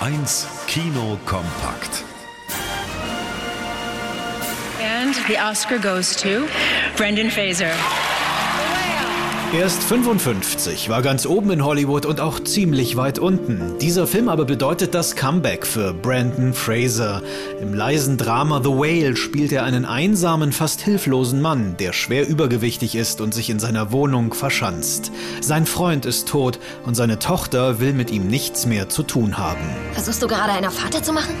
1 Kino kompakt. And the Oscar goes to Brendan Fraser. Er ist 55, war ganz oben in Hollywood und auch ziemlich weit unten. Dieser Film aber bedeutet das Comeback für Brandon Fraser. Im leisen Drama The Whale spielt er einen einsamen, fast hilflosen Mann, der schwer übergewichtig ist und sich in seiner Wohnung verschanzt. Sein Freund ist tot und seine Tochter will mit ihm nichts mehr zu tun haben. Versuchst du gerade einer Vater zu machen?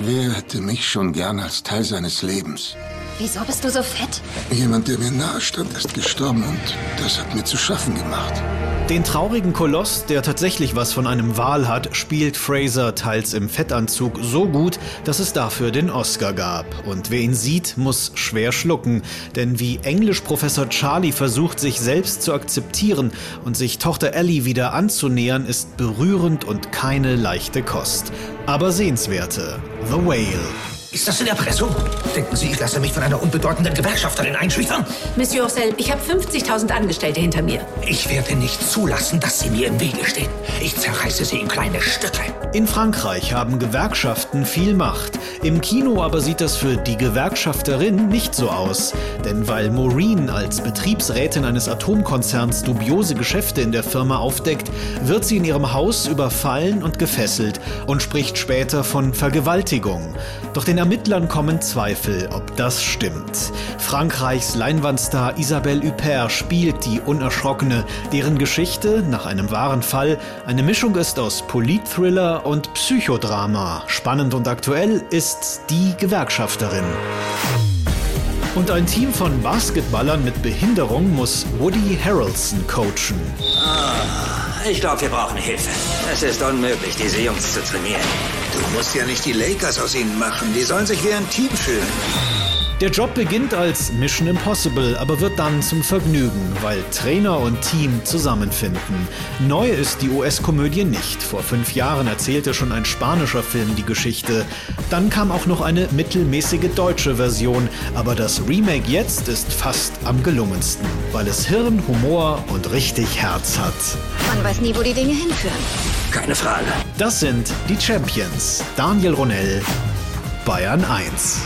Wer hätte mich schon gern als Teil seines Lebens? Wieso bist du so fett? Jemand, der mir nahe stand, ist gestorben und das hat mir zu schaffen gemacht. Den traurigen Koloss, der tatsächlich was von einem Wal hat, spielt Fraser teils im Fettanzug so gut, dass es dafür den Oscar gab. Und wer ihn sieht, muss schwer schlucken. Denn wie Englischprofessor Charlie versucht, sich selbst zu akzeptieren und sich Tochter Ellie wieder anzunähern, ist berührend und keine leichte Kost. Aber sehenswerte. The Whale. Ist das in Erpressung? Denken Sie, ich lasse mich von einer unbedeutenden Gewerkschafterin einschüchtern? Monsieur Orsel, ich habe 50.000 Angestellte hinter mir. Ich werde nicht zulassen, dass Sie mir im Wege stehen. Ich zerreiße Sie in kleine Stücke. In Frankreich haben Gewerkschaften viel Macht. Im Kino aber sieht das für die Gewerkschafterin nicht so aus. Denn weil Maureen als Betriebsrätin eines Atomkonzerns dubiose Geschäfte in der Firma aufdeckt, wird sie in ihrem Haus überfallen und gefesselt und spricht später von Vergewaltigung. Doch den Ermittlern kommen Zweifel, ob das stimmt. Frankreichs Leinwandstar Isabelle Huppert spielt die Unerschrockene, deren Geschichte nach einem wahren Fall eine Mischung ist aus Politthriller und Psychodrama. Spannend und aktuell ist die Gewerkschafterin. Und ein Team von Basketballern mit Behinderung muss Woody Harrelson coachen. Ich glaube, wir brauchen Hilfe. Es ist unmöglich, diese Jungs zu trainieren. Du musst ja nicht die Lakers aus ihnen machen. Die sollen sich wie ein Team fühlen. Der Job beginnt als Mission Impossible, aber wird dann zum Vergnügen, weil Trainer und Team zusammenfinden. Neu ist die US-Komödie nicht. Vor fünf Jahren erzählte schon ein spanischer Film die Geschichte. Dann kam auch noch eine mittelmäßige deutsche Version, aber das Remake jetzt ist fast am gelungensten, weil es Hirn, Humor und richtig Herz hat. Man weiß nie, wo die Dinge hinführen. Keine Frage. Das sind die Champions. Daniel Ronell, Bayern 1.